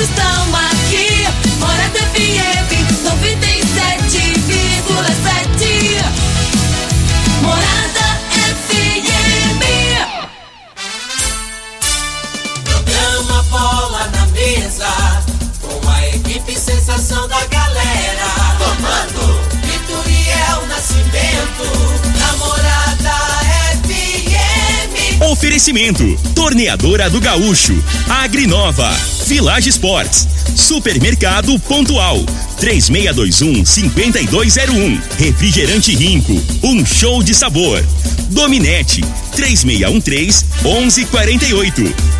Stop. Oferecimento: Torneadora do Gaúcho, Agrinova, Village Sports, Supermercado Pontual, 3621-5201, Refrigerante Rinco, um show de sabor. Dominete, 3613-1148.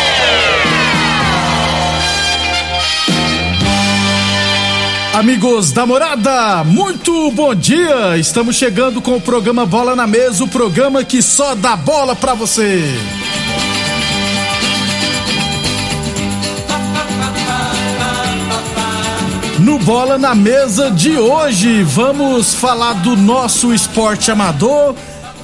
Amigos da morada, muito bom dia! Estamos chegando com o programa Bola na Mesa o programa que só dá bola pra você. No Bola na Mesa de hoje, vamos falar do nosso esporte amador.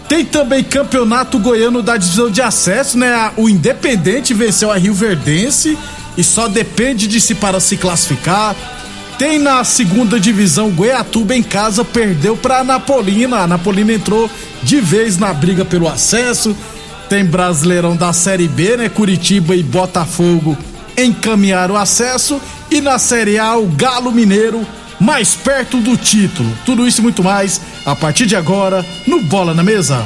Tem também campeonato goiano da divisão de acesso, né? O Independente venceu a Rio Verdense e só depende de si para se classificar. Tem na segunda divisão Goiatuba em casa, perdeu para Napolina. A Napolina entrou de vez na briga pelo acesso. Tem Brasileirão da Série B, né? Curitiba e Botafogo encaminharam o acesso. E na Série A, o Galo Mineiro mais perto do título. Tudo isso e muito mais a partir de agora no Bola na Mesa.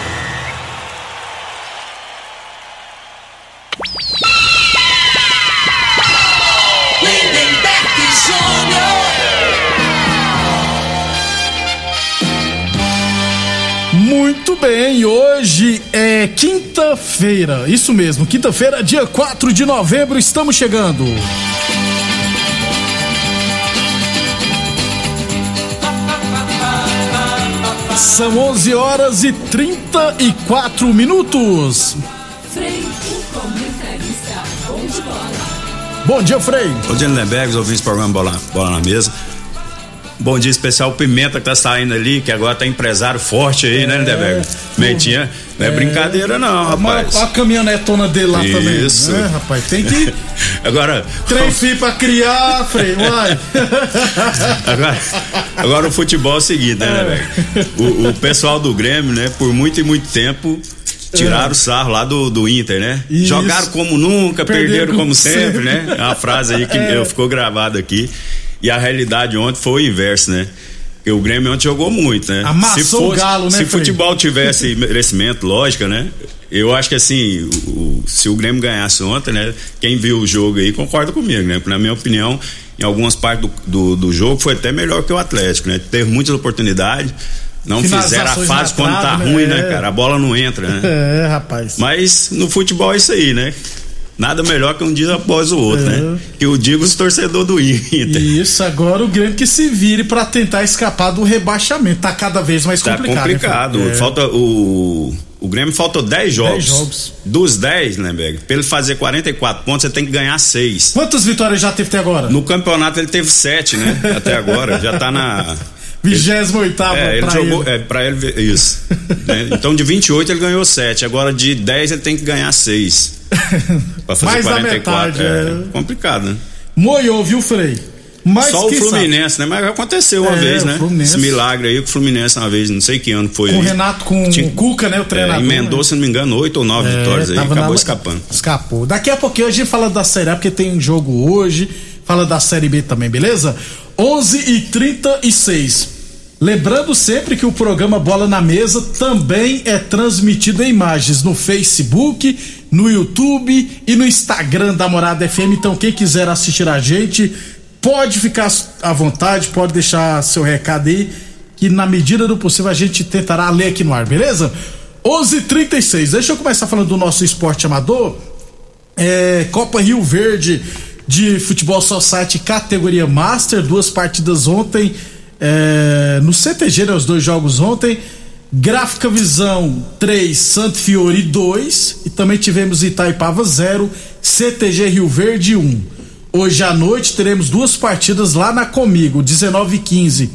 Bem, hoje é quinta-feira, isso mesmo, quinta-feira, dia 4 de novembro, estamos chegando. São 11 horas e 34 minutos. Bom. Bom dia, Frei. Bom dia, Lindenberg, os ouvintes do programa Bola, Bola na Mesa. Bom dia especial Pimenta que tá saindo ali, que agora tá empresário forte aí, né, Lindenberg? Mentinha, não é, brincadeira não, rapaz. A, a caminhonetona dele lá também. Isso. É, rapaz, tem que. Agora, Três filhos pra criar, Frei, vai. agora, agora o futebol é o seguinte, né, Lindenberg? O, o pessoal do Grêmio, né, por muito e muito tempo tiraram o sarro lá do, do Inter, né? Isso. Jogaram como nunca, Perderam perderam, como sempre, sempre. né? É uma frase aí que É. eu, ficou gravada aqui. E a realidade ontem foi o inverso, né? Porque o Grêmio ontem jogou muito, né? Amassou o Galo, né, Se Frei? futebol tivesse merecimento, lógica, né? Eu acho que assim, o- se o Grêmio ganhasse ontem, né? Quem viu o jogo aí concorda comigo, né? Porque, na minha opinião, em algumas partes do, do, do jogo foi até melhor que o Atlético, né? Teve muitas oportunidades, não fizeram a fase quando tá né? ruim, né, É. cara? A bola não entra, né? É, rapaz. Mas no futebol é isso aí, né? Nada melhor que um dia após o outro, É. né? Que eu digo os torcedores do Inter. Isso, agora o Grêmio que se vire pra tentar escapar do rebaixamento. Tá cada vez mais Tá complicado. complicado. né? É. Falta o. O Grêmio faltou 10 jogos. jogos. Dos 10, né, Beg? Pra ele fazer 44 pontos, você tem que ganhar 6. Quantas vitórias já teve até agora? No campeonato ele teve 7, né? Até agora. Já tá na. 28 É, ele pra jogou. ele. É, pra ele. Isso. Né? Então de 28 ele ganhou 7. Agora de 10 ele tem que ganhar 6. Pra fazer Mais da 44. metade, é. é. complicado, né? Moiou, viu, Frei? Mas Só o Fluminense, né? Mas aconteceu uma É, vez, né? Fluminense. Esse milagre aí que o Fluminense uma vez, não sei que ano foi. sabe? Com o. Renato, com Tinha- o Cuca, né? O É, treinador. emendou, né? se não me engano, 8 ou 9 vitórias aí, acabou na- escapando. Escapou. Daqui a pouquinho a gente fala da Série A, porque tem jogo hoje. Fala da Série B também, beleza? 11 e 36 Lembrando sempre que o programa Bola na Mesa também é transmitido em imagens no Facebook, no YouTube e no Instagram da Morada FM. Então, quem quiser assistir a gente, pode ficar à vontade, pode deixar seu recado aí, que na medida do possível a gente tentará ler aqui no ar, beleza? 11:36. Deixa eu começar falando do nosso esporte amador. É, Copa Rio Verde de Futebol Society categoria Master, duas partidas ontem é, no CTG, né, os dois jogos ontem. Gráfica Visão 3, Santo Fiore 2 e também tivemos Itaipava 0, CTG Rio Verde 1. Hoje à noite teremos duas partidas lá na Comigo, 19 e 15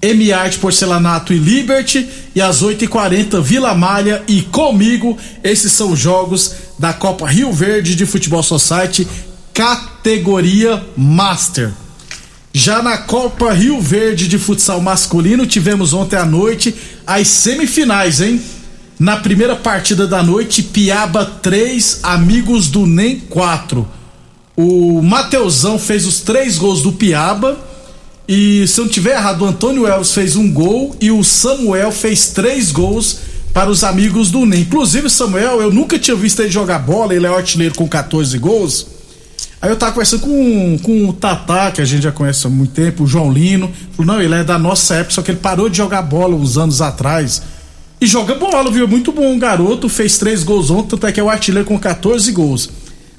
M Art Porcelanato e Liberty e às 8h40 Vila Malha e Comigo. Esses são os jogos da Copa Rio Verde de Futebol Society, categoria Master. Já na Copa Rio Verde de futsal masculino, tivemos ontem à noite as semifinais, hein? Na primeira partida da noite, Piaba 3, Amigos do NEM 4. O Mateusão fez os três gols do Piaba. E se eu não tiver errado, o Antônio Elves fez um gol e o Samuel fez três gols para os amigos do NEM. Inclusive, Samuel, eu nunca tinha visto ele jogar bola, ele é artilheiro com 14 gols. Aí eu tava conversando com, com o Tatá, que a gente já conhece há muito tempo, o João Lino. Falou, não, ele é da nossa época, só que ele parou de jogar bola uns anos atrás. E joga bola, viu? Muito bom. Garoto fez três gols ontem, tanto é que é o artilheiro com 14 gols.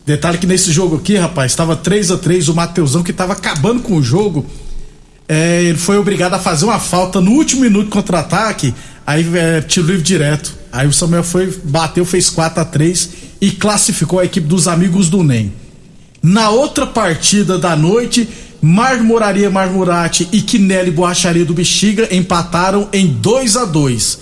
Detalhe que nesse jogo aqui, rapaz, estava 3 a 3 o Mateusão, que tava acabando com o jogo. É, ele foi obrigado a fazer uma falta no último minuto contra-ataque. Aí é, tiro livre direto. Aí o Samuel foi, bateu, fez 4 a 3 e classificou a equipe dos amigos do NEM. Na outra partida da noite, Marmoraria Marmorate e Quinelli Borracharia do Bexiga empataram em 2 a 2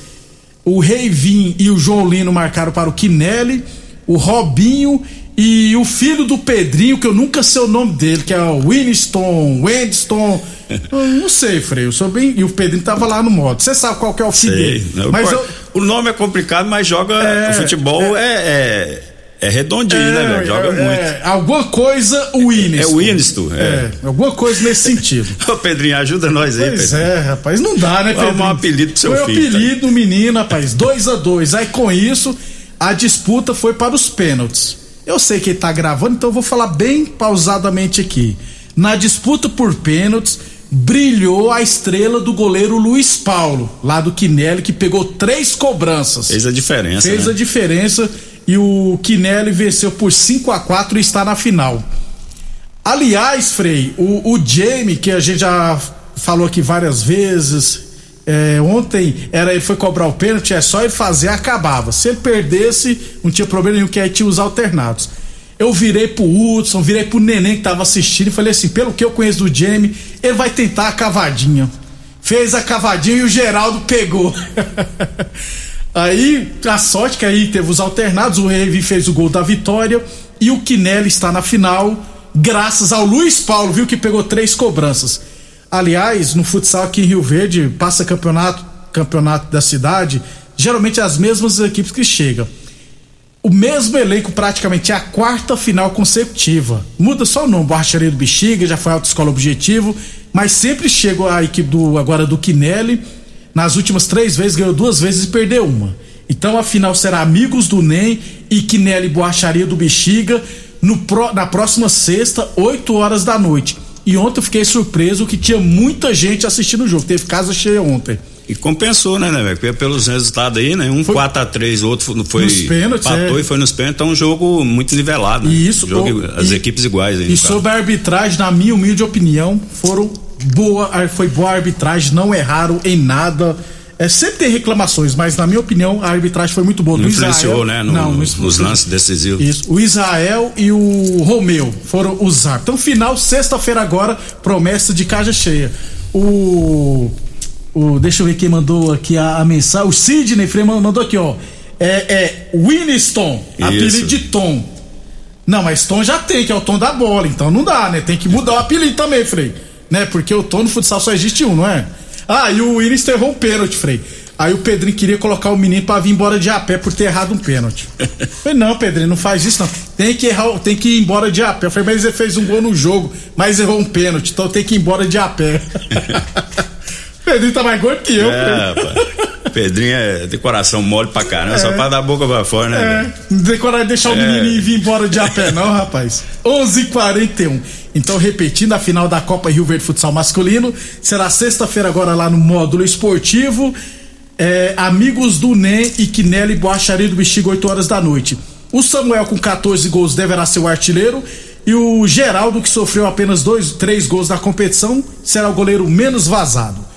O Reivinho e o João Lino marcaram para o Quinelli, o Robinho e o filho do Pedrinho, que eu nunca sei o nome dele, que é o Winston, Winston. não sei, Freio. Eu sou bem. E o Pedrinho tava lá no modo. Você sabe qual que é o filho Sei. dele. Mas o- eu, O nome é complicado, mas joga. É, o futebol é, é, é redondinho, né, velho? Joga é, muito. é, alguma coisa, o Winston. É o Winston, é. É, alguma coisa nesse sentido. Ô, Pedrinho, ajuda nós aí, Pois Pedrinho. é, rapaz, não dá, né, arrumar um apelido pro seu Foi o filho, tá? apelido do menino, rapaz, 2 a 2 Aí com isso, a disputa foi para os pênaltis. Eu sei que ele tá gravando, então eu vou falar bem pausadamente aqui. Na disputa por pênaltis, brilhou a estrela do goleiro Luiz Paulo, lá do Quinelli, que pegou três cobranças. Fez a diferença. Fez né? a diferença e o Quinelli venceu por 5 a 4 e está na final. Aliás, Frei, o, o Jamie, que a gente já falou aqui várias vezes, é, ontem era ele foi cobrar o pênalti, é só ele fazer, acabava. Se ele perdesse, não tinha problema nenhum, que aí tinha os alternados. Eu virei pro Hudson, virei pro Neném que tava assistindo e falei assim: pelo que eu conheço do Jamie, ele vai tentar a cavadinha. Fez a cavadinha e o Geraldo pegou. aí, a sorte que aí teve os alternados, o Revi fez o gol da vitória e o Quinelli está na final, graças ao Luiz Paulo, viu, que pegou três cobranças. Aliás, no futsal aqui em Rio Verde, passa campeonato, campeonato da cidade, geralmente é as mesmas equipes que chegam. O mesmo elenco praticamente é a quarta final consecutiva. Muda só o nome, Borracharia do Bexiga, já foi autoescola objetivo, mas sempre chega a equipe do agora do Quinelli. Nas últimas três vezes ganhou duas vezes e perdeu uma. Então a final será Amigos do NEM e Quinelli Borracharia do Bexiga no pró- na próxima sexta, 8 horas da noite. E ontem eu fiquei surpreso que tinha muita gente assistindo o jogo. Teve casa cheia ontem. E compensou, né, né, velho? Pelos resultados aí, né? Um Foi- 4x3, o outro foi, foi Nos pênaltis, é. e foi nos pênaltis, então um jogo muito nivelado, né? E isso, jogo, o- as e- equipes iguais aí. E caso. sobre a arbitragem, na minha humilde opinião, foram boa, foi boa a arbitragem, não erraram em nada. É, sempre tem reclamações, mas na minha opinião a arbitragem foi muito boa. Não Do influenciou, Israel- né? No- não, nos influenciou. lances decisivos. Isso. O Israel e o Romeu foram os árbitros. Então, final, sexta-feira agora, promessa de casa cheia. O. o deixa eu ver quem mandou aqui a, a mensagem. O Sidney Freeman mandou aqui, ó. É, é Winston, apelido de Tom. Não, mas Tom já tem, que é o tom da bola, então não dá, né? Tem que mudar o apelido também, Frei. Né? Porque o tom no futsal só existe um, não é? Ah, e o Winston errou um pênalti, Frei. Aí o Pedrinho queria colocar o menino pra vir embora de a pé por ter errado um pênalti. falei, não, Pedrinho, não faz isso não. Tem que errar, tem que ir embora de a pé. Eu falei, mas ele fez um gol no jogo, mas errou um pênalti, então tem que ir embora de a pé. Pedrinho tá mais gordo que eu, É. Pedrinho é de coração mole pra caramba, é. só pra dar a boca pra fora, né? É, não decorar deixar o é. menino vir embora de a pé, não, rapaz. 11:41. h 41 Então, repetindo, a final da Copa Rio Verde Futsal Masculino será sexta-feira, agora lá no módulo esportivo. É, amigos do NEM e Quinelli Boacharia do Bexiga, 8 horas da noite. O Samuel, com 14 gols, deverá ser o artilheiro. E o Geraldo, que sofreu apenas dois, três gols na competição, será o goleiro menos vazado.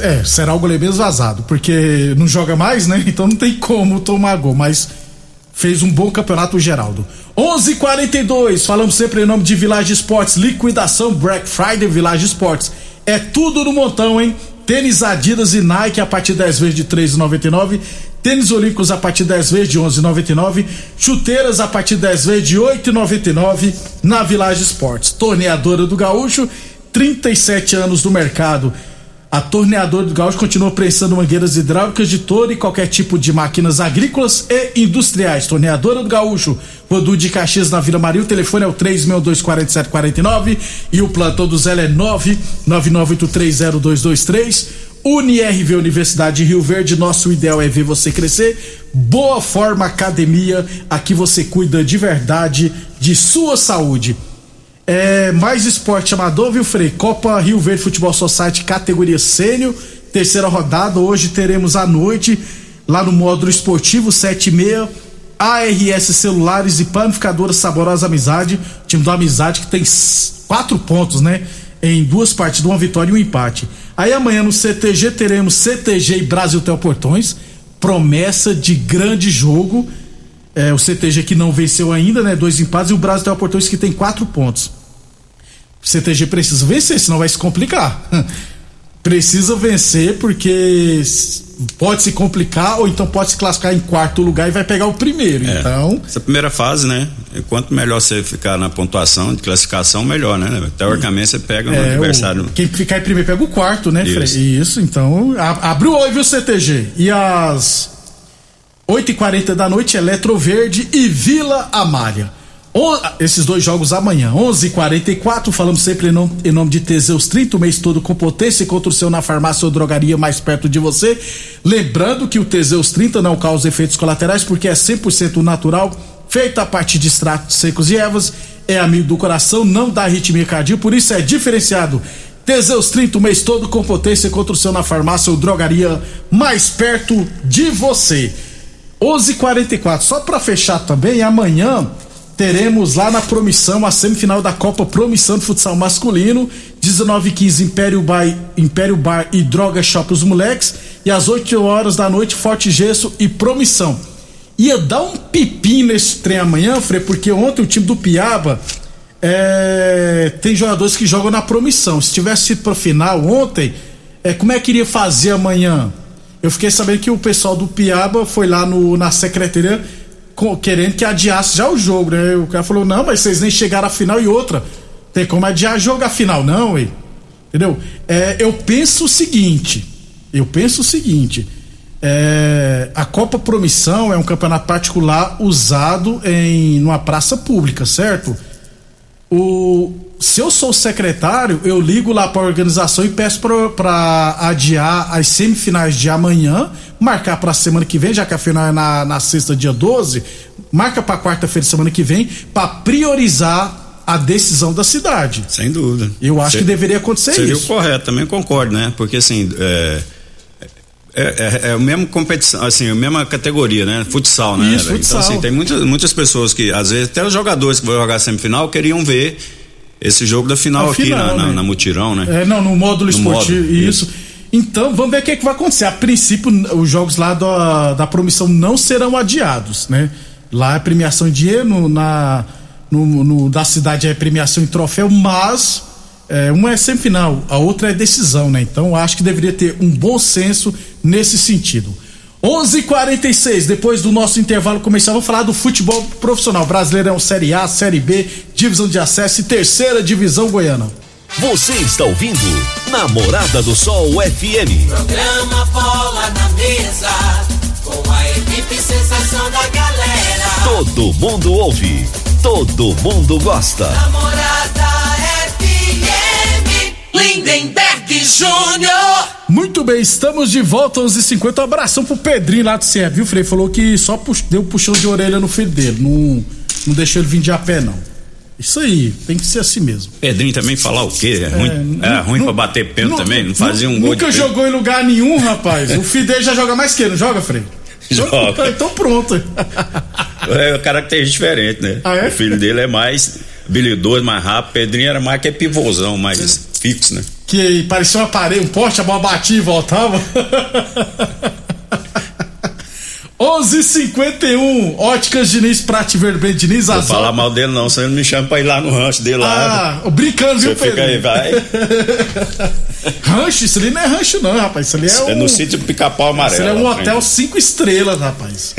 É, será o goleiro vazado, porque não joga mais, né? Então não tem como tomar gol, mas fez um bom campeonato o Geraldo. 11:42. Falamos sempre em nome de Village Esportes, liquidação Black Friday Village Esportes. É tudo no montão, hein? Tênis Adidas e Nike a partir 10 vezes de 3,99. Tênis Olímpicos a partir 10 vezes de 11,99. Chuteiras a partir 10 vezes de 8,99 na Village Esportes. Torneadora do Gaúcho, 37 anos no mercado. A torneadora do Gaúcho continua prestando mangueiras hidráulicas de todo e qualquer tipo de máquinas agrícolas e industriais. Torneadora do Gaúcho, Rodu de Caxias na Vila Maria. O telefone é o 3624749 e o plantão do Zé é 999830223. UniRV Universidade de Rio Verde, nosso ideal é ver você crescer. Boa Forma Academia, aqui você cuida de verdade de sua saúde. É, mais esporte amador, viu, Frei? Copa Rio Verde Futebol Society, categoria sênior, terceira rodada. Hoje teremos à noite, lá no módulo esportivo, 7 e meia, ARS Celulares e Panificadora Saborosa Amizade, time do Amizade que tem quatro pontos, né? Em duas partidas, uma vitória e um empate. Aí amanhã no CTG teremos CTG e Brasil Portões, promessa de grande jogo. É, o CTG que não venceu ainda, né? Dois empates e o Brasil Portões que tem quatro pontos. O CTG precisa vencer, senão vai se complicar. precisa vencer porque pode se complicar ou então pode se classificar em quarto lugar e vai pegar o primeiro. É, então, essa primeira fase, né? Quanto melhor você ficar na pontuação de classificação, melhor, né? Teoricamente você pega um é, adversário. O, quem ficar em primeiro pega o quarto, né, Isso. Isso, então abriu o viu, CTG? E às 8h40 da noite, Eletro Verde e Vila Amália esses dois jogos amanhã, 11:44 falamos sempre em nome, em nome de Teseus 30, o mês todo com potência contra o seu na farmácia ou drogaria mais perto de você. Lembrando que o Teseus 30 não causa efeitos colaterais porque é 100% natural, feito a partir de extratos secos e ervas, é amigo do coração, não dá arritmia cardíaca, por isso é diferenciado. Teseus 30 o mês todo com potência contra o seu na farmácia ou drogaria mais perto de você. 11:44 só para fechar também, amanhã teremos lá na Promissão a semifinal da Copa Promissão de Futsal Masculino, 19 15 Império Bar, Império Bar e Droga Shop os moleques, e às 8 horas da noite Forte Gesso e Promissão. Ia dar um pepino nesse trem amanhã, Frei, porque ontem o time do Piaba é, tem jogadores que jogam na Promissão. Se tivesse sido pra final ontem, é, como é que iria fazer amanhã? Eu fiquei sabendo que o pessoal do Piaba foi lá no, na secretaria querendo que adiasse já o jogo, né? O cara falou, não, mas vocês nem chegaram à final e outra. Tem como adiar jogo a final, não, hein? Entendeu? É, eu penso o seguinte, eu penso o seguinte, é, a Copa Promissão é um campeonato particular usado em numa praça pública, certo? O, se eu sou secretário, eu ligo lá para a organização e peço para adiar as semifinais de amanhã, marcar para a semana que vem, já que a final é na, na sexta, dia 12, marca para quarta-feira semana que vem, para priorizar a decisão da cidade. Sem dúvida. Eu acho que deveria acontecer seria isso. Seria o correto, também concordo, né? Porque assim. É... É, é, é a mesma competição, assim, a mesma categoria, né? Futsal, né? Isso, futsal. Então, assim, tem muitas, muitas pessoas que, às vezes, até os jogadores que vão jogar semifinal queriam ver esse jogo da final a aqui final, na, né? na, na, Mutirão, né? É, não, no módulo no esportivo. Módulo, isso. isso. Então, vamos ver o que, é que vai acontecer. A princípio, os jogos lá da, da promissão não serão adiados, né? Lá é premiação em dinheiro, no, na, no, no, da cidade é premiação em troféu, mas é, uma é semifinal, a outra é decisão, né? Então, acho que deveria ter um bom senso nesse sentido. 11:46 depois do nosso intervalo comercial, vamos falar do futebol profissional. Brasileirão Série A, Série B, divisão de acesso e terceira divisão goiana. Você está ouvindo Namorada do Sol FM. Programa Bola na Mesa, com a equipe sensação da galera. Todo mundo ouve, todo mundo gosta. Namorada Lindenberg. Júnior. Muito bem, estamos de volta aos 50 Um abração pro Pedrinho lá do CE, viu, Frei? Falou que só pux... deu puxão de orelha no filho dele. Não, não deixou ele vir de a pé, não. Isso aí, tem que ser assim mesmo. Pedrinho também falar o quê? É ruim, é, ruim não- pra bater pênalti também? Não fazia um gol Nunca de pênalti. jogou em lugar nenhum, rapaz. O filho dele já joga mais que ele, não joga, Frei? Joga. Então, então pronto. É característica diferente, né? Ah, é? O filho dele é mais habilidoso, mais rápido. Pedrinho era mais que é pivôzão, mais fixo, né? que parecia uma parede, um poste, a bola batia e voltava. 11:51 Óticas Diniz, Prate Vermelho Diniz, Não vou as falar mal dele, não. Você não me chama pra ir lá no rancho dele lá. Ah, brincando, viu, Você fica aí, Pedro? vai. Rancho, isso ali não é rancho, não, rapaz. Isso ali é, É um, no sítio pica-pau isso amarelo. ali é um hotel cinco estrelas, rapaz.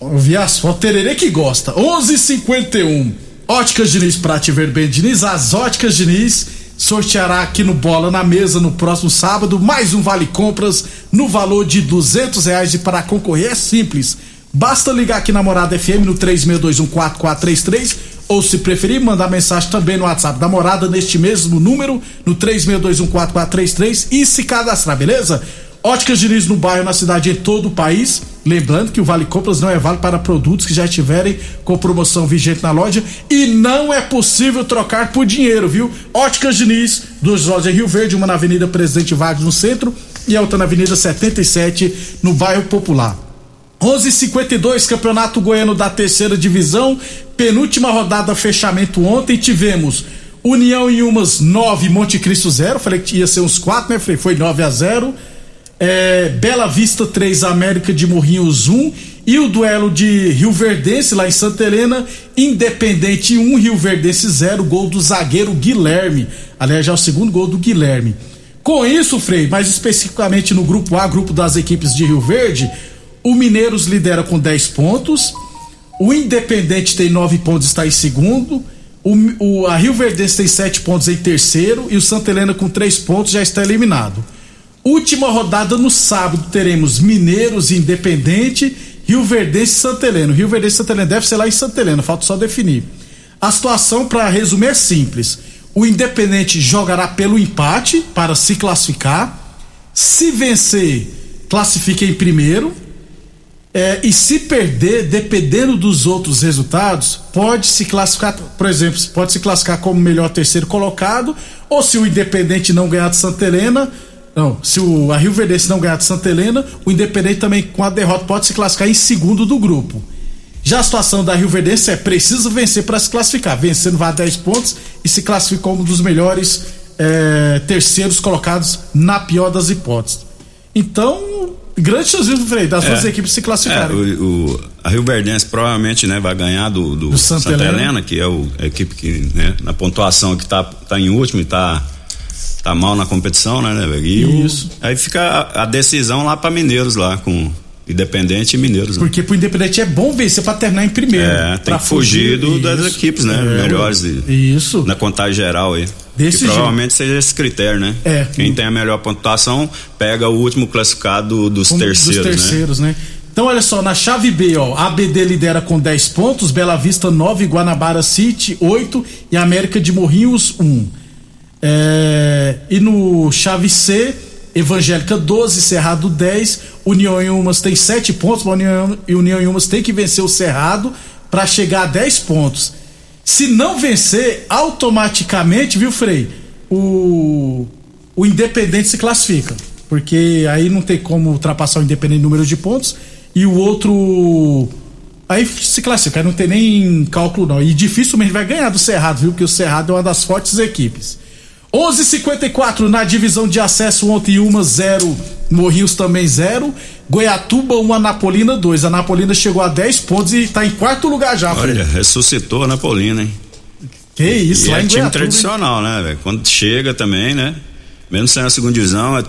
Eu vi as fotos, tererê que gosta. 11:51 Óticas Diniz, Prate Vermelho Diniz, as Óticas Diniz sorteará aqui no Bola na Mesa no próximo sábado mais um Vale Compras no valor de duzentos reais e para concorrer é simples. Basta ligar aqui na Morada FM no 36214433 ou se preferir mandar mensagem também no WhatsApp da Morada neste mesmo número no 36214433 e se cadastrar, beleza? Óticas Diniz no bairro, na cidade, em todo o país. Lembrando que o Vale Compras não é válido para produtos que já estiverem com promoção vigente na loja e não é possível trocar por dinheiro, viu? Óticas Diniz, duas lojas em Rio Verde, uma na Avenida Presidente Vargas no centro e a outra na Avenida 77 no bairro Popular. 11:52 Campeonato Goiano da Terceira Divisão, penúltima rodada fechamento ontem tivemos União em umas 9, Monte Cristo 0, falei que ia ser uns 4, né? Falei, foi 9 a 0. É, Bela Vista 3, América de Morrinhos 1 e o duelo de Rio Verdense lá em Santa Helena, Independente 1, Rio Verdense 0, gol do zagueiro Guilherme. Aliás, já é o segundo gol do Guilherme. Com isso, Frei, mais especificamente no grupo A, grupo das equipes de Rio Verde, o Mineiros lidera com 10 pontos, o Independente tem 9 pontos, está em segundo, o, o- a Rio Verdense tem 7 pontos em terceiro e o Santa Helena com 3 pontos já está eliminado. Última rodada no sábado teremos Mineiros Independente, Rio Verdense e Santa Helena. Rio Verdense e Santa Helena deve ser lá em Santa Helena, falta só definir. A situação, para resumir, é simples. O Independente jogará pelo empate para se classificar. Se vencer, classifica em primeiro. É, e se perder, dependendo dos outros resultados, pode se classificar, por exemplo, pode se classificar como melhor terceiro colocado, ou se o Independente não ganhar de Santa Helena, não, se o a Rio Verdense não ganhar de Santa Helena, o Independente também com a derrota pode se classificar em segundo do grupo. Já a situação da Rio Verdense é precisa vencer para se classificar, vencendo vai a 10 pontos e se classifica como um dos melhores é, terceiros colocados na pior das hipóteses. Então, grande chance, Frei, das duas equipes se É, classificarem. o, o- a Rio Verdense provavelmente né, vai ganhar do, do Do Santa Santa, Helena. Helena. que é o- a equipe que, né, na pontuação que tá, tá em último e tá, tá mal na competição, né, né? E o- Isso. aí fica a, a decisão lá para Mineiros lá, com Independente e Mineiros. Né? Porque pro Independente é bom vencer pra terminar em primeiro. É, tem que fugir do- das equipes, né? É, melhores de- Isso. na contagem geral aí. Desse que provavelmente seja esse critério, né? É. Quem tem a melhor pontuação pega o último classificado dos Como terceiros, dos terceiros, né? Então, olha só, na chave B, ó, ABD lidera com 10 pontos, Bela Vista 9, Guanabara City 8 e América de Morrinhos 1. É, e no chave C, Evangélica 12, Cerrado 10, União em Umas tem 7 pontos, mas União, União em Umas tem que vencer o Cerrado para chegar a 10 pontos. Se não vencer, automaticamente, viu, Frei? O, o Independente se classifica. Porque aí não tem como ultrapassar o Independente em número de pontos. E o outro. Aí se classifica, não tem nem cálculo não. E dificilmente vai ganhar do Cerrado, viu? Porque o Cerrado é uma das fortes equipes. 11:54 na divisão de acesso ontem uma 0, Morrinhos também 0, Goiatuba 1 Anapolina 2. A Anapolina chegou a 10 pontos e tá em quarto lugar já. Olha, filho. ressuscitou a Napolina, hein? que isso, e lá é em time Goiatuba. hein? tradicional, né, velho? Quando chega também, né? Mesmo sendo a segunda divisão, é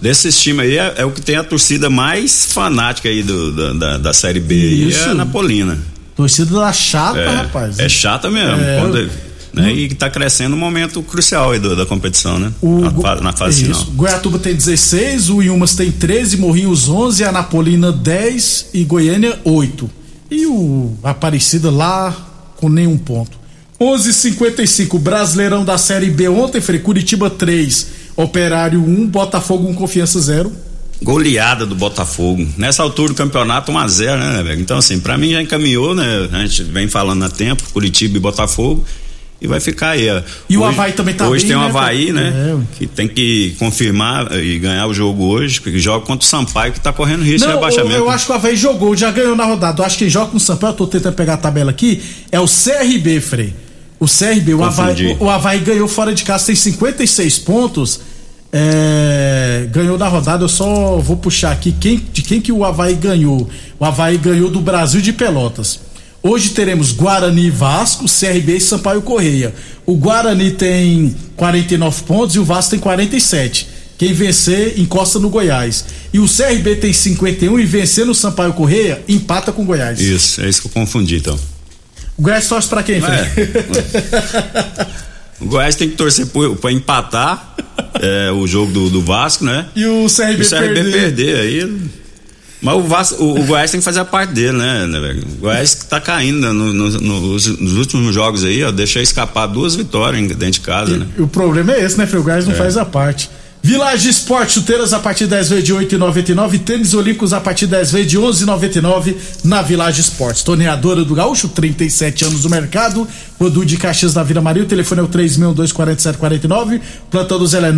desses times aí é, é o que tem a torcida mais fanática aí do, da, da, da Série B. Isso. É a Napolina. Torcida da chata, É, rapaz. é chata mesmo. É, quando- eu- né, E tá crescendo um momento crucial do- da competição, né? na, Go- fa- na fase Isso. final. Goiatuba tem 16, o Iumas tem 13, Morrinhos 11, Anapolina 10 e Goiânia 8. E o Aparecida lá com nenhum ponto. 11:55 Brasileirão da Série B ontem, Frei Curitiba 3, Operário 1, Botafogo 1, Confiança 0. Goleada do Botafogo. Nessa altura do campeonato, 1x0, né, velho? Então, assim, pra mim já encaminhou, né? A gente vem falando há tempo, Curitiba e Botafogo. E vai ficar aí. ó. E o Havaí também tá Hoje bem, tem o né, Havaí, né? É. Que tem que confirmar e ganhar o jogo hoje, porque joga contra o Sampaio, que tá correndo risco de Não, eu, acho que o Havaí jogou, já ganhou na rodada. Eu acho que quem joga com o Sampaio, eu tô tentando pegar a tabela aqui, é o CRB, Frei. O CRB, o Havaí, o, o Havaí ganhou fora de casa, tem 56 pontos. é, ganhou na rodada, eu só vou puxar aqui quem, de quem que o Havaí ganhou. O Havaí ganhou do Brasil de Pelotas. Hoje teremos Guarani e Vasco, CRB e Sampaio Correia. O Guarani tem 49 pontos e o Vasco tem 47. Quem vencer encosta no Goiás. E o CRB tem 51 e vencer no Sampaio Correia empata com o Goiás. Isso, é isso que eu confundi, então. O Goiás torce pra quem, Fred? O Goiás tem que torcer pra empatar é, o jogo do, do Vasco, né? E o CRB, o CRB perder. perder. aí. Mas o, Vasco, o, o Goiás tem que fazer a parte dele, né, né, velho? O Goiás que tá caindo né, no- no- nos, nos últimos jogos aí, ó, deixou escapar duas vitórias dentro de casa, né? E o problema é esse, né, Fred? O Goiás não faz a parte. Village Esporte, chuteiras a partir de 10 vezes de 8,99. Tênis Olímpicos a partir de 10 vezes de 11,99 na Village Esportes. Torneadora do Gaúcho, 37 anos no mercado. Rodu de Caxias da Vila Maria. O telefone é o 3624749. Plantão do Zé é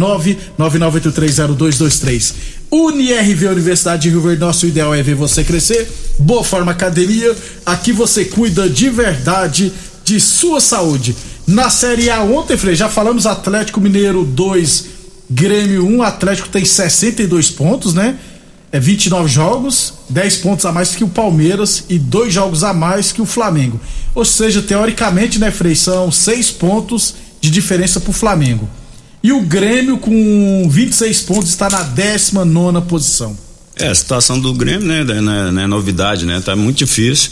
999830223. UniRV Universidade de Rio Verde. Nosso ideal é ver você crescer. Boa Forma Academia. Aqui você cuida de verdade de sua saúde. Na Série A ontem, Frei, já falamos Atlético Mineiro 2, Grêmio 1. Atlético tem 62 pontos, né? É 29 jogos, 10 pontos a mais que o Palmeiras e dois jogos a mais que o Flamengo. Ou seja, teoricamente, né, Frei, são 6 pontos de diferença pro Flamengo. E o Grêmio, com 26 pontos, está na 19 posição. É, a situação do Grêmio, né, não é, não é novidade, né? Tá muito difícil.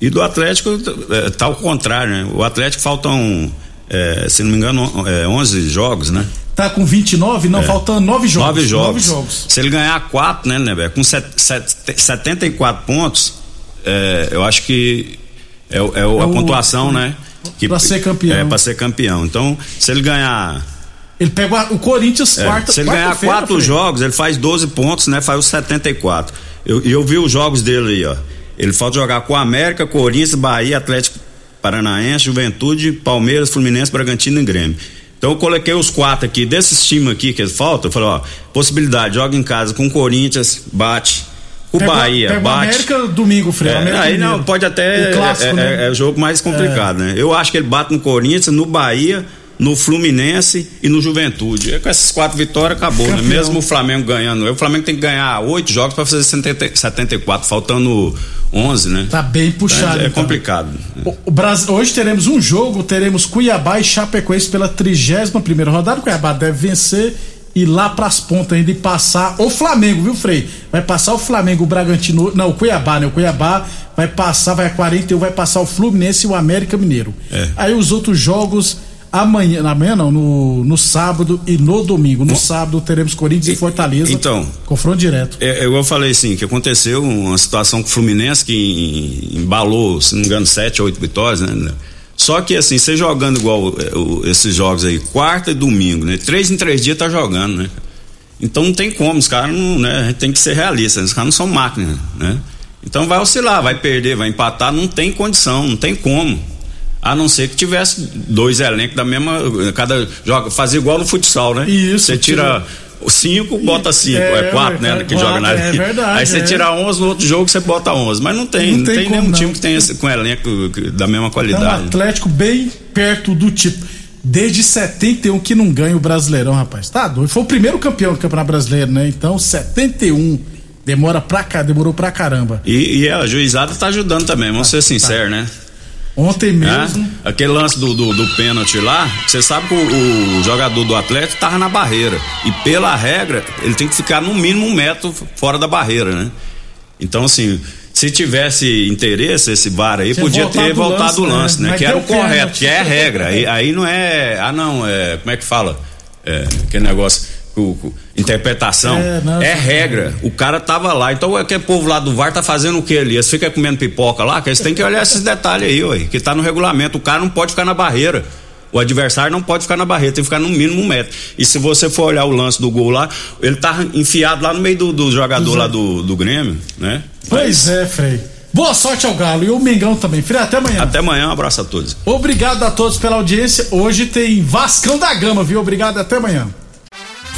E do Atlético é, tá ao contrário, né? O Atlético faltam, é, se não me engano, é, 11 jogos, né? Tá com 29, não, faltando 9 jogos. Nove jogos. Nove jogos. Se ele ganhar quatro, né, né, velho? Com set, set, 74 pontos, é, eu acho que é, é o- a o- pontuação, né? Que, pra ser campeão. É, pra ser campeão. Então, se ele ganhar. Ele pega o- Corinthians é, quarta se ele ganhar quatro jogos, ele faz 12 pontos, né? Faz os 74. Eu, e eu vi os jogos dele aí, ó. Ele falta jogar com América, Corinthians, Bahia, Atlético Paranaense, Juventude, Palmeiras, Fluminense, Bragantino e Grêmio. Então eu coloquei os quatro aqui, desses times aqui que faltam, eu falei, ó, possibilidade, joga em casa com o Corinthians, bate. O Pega- Bahia, pega bate. América domingo, Frei. É, América aí não, pode até. O clássico, é, né? é, é o jogo mais complicado, né? Eu acho que ele bate no Corinthians, no Bahia, no Fluminense e no Juventude. E com essas quatro vitórias acabou, Campeão. né? Mesmo o Flamengo ganhando. O Flamengo tem que ganhar oito jogos para fazer 70 74, faltando 11, né? Tá bem puxado. é, é então. complicado. O- o Brasil- hoje teremos um jogo, teremos Cuiabá e Chapecoense pela 31 primeira rodada. O Cuiabá deve vencer e lá pras pontas ainda e passar o Flamengo, viu, Frei? Vai passar o Flamengo, o Bragantino, não, o Cuiabá, né? O Cuiabá vai passar, vai a 41, vai passar o Fluminense e o América Mineiro. É. Aí os outros jogos amanhã, amanhã não, no, no sábado e no domingo. No sábado teremos Corinthians e Fortaleza. Então, confronto direto. É, eu falei assim, que aconteceu uma situação com o Fluminense que embalou, se não me engano, sete, oito vitórias, né? Só que assim, você jogando igual é, esses jogos aí, quarta e domingo, né? Três em três dias tá jogando, né? Então não tem como, os caras não, né? A gente tem que ser realista, os caras não são máquinas, né? Então vai oscilar, vai perder, vai empatar, não tem condição, não tem como. A não ser que tivesse dois elencos da mesma. Cada joga, fazer igual no futsal, né? Isso, Você tira cinco, bota cinco. É, É, quatro, né? é, Que quatro, joga na é verdade, Aí você é. tira 11, no outro jogo você bota 11. Mas não tem, Não não, tem tem, como, nenhum não. time que tenha esse, com elenco da mesma É um qualidade. Atlético bem perto do tipo. Desde 71 que não ganha o Brasileirão, rapaz. Tá doido. Foi o primeiro campeão do Campeonato Brasileiro, né? Então, 71. Demora pra cá, demorou pra caramba. E, e a juizada tá ajudando também, vamos Tá, ser sinceros, né? Ontem Né? mesmo. Aquele lance do, do, do pênalti lá, você sabe que o, o jogador do Atlético tava na barreira. E pela regra, ele tem que ficar no mínimo um metro fora da barreira, né? Então, assim, se tivesse interesse esse VAR aí, Tinha podia voltado ter voltado o lance, né? né? Que era o correto, pênalti. que é regra. Aí, aí não é. Ah, não, é. Como é que fala? É, aquele negócio. Interpretação É, não, é regra. O cara tava lá. Então aquele povo lá do VAR tá fazendo o que ali? Eles ficam comendo pipoca lá, que eles têm que olhar esses detalhes aí, ué, que tá no regulamento. O cara não pode ficar na barreira. O adversário não pode ficar na barreira, tem que ficar no mínimo um metro. E se você for olhar o lance do gol lá, ele tá enfiado lá no meio do, do jogador lá do, do Grêmio, né? Pois é, Frei. Boa sorte ao Galo e o Mengão também. Frei, até amanhã. Até amanhã, um abraço a todos. Obrigado a todos pela audiência. Hoje tem Vascão da Gama, viu? Obrigado, até amanhã.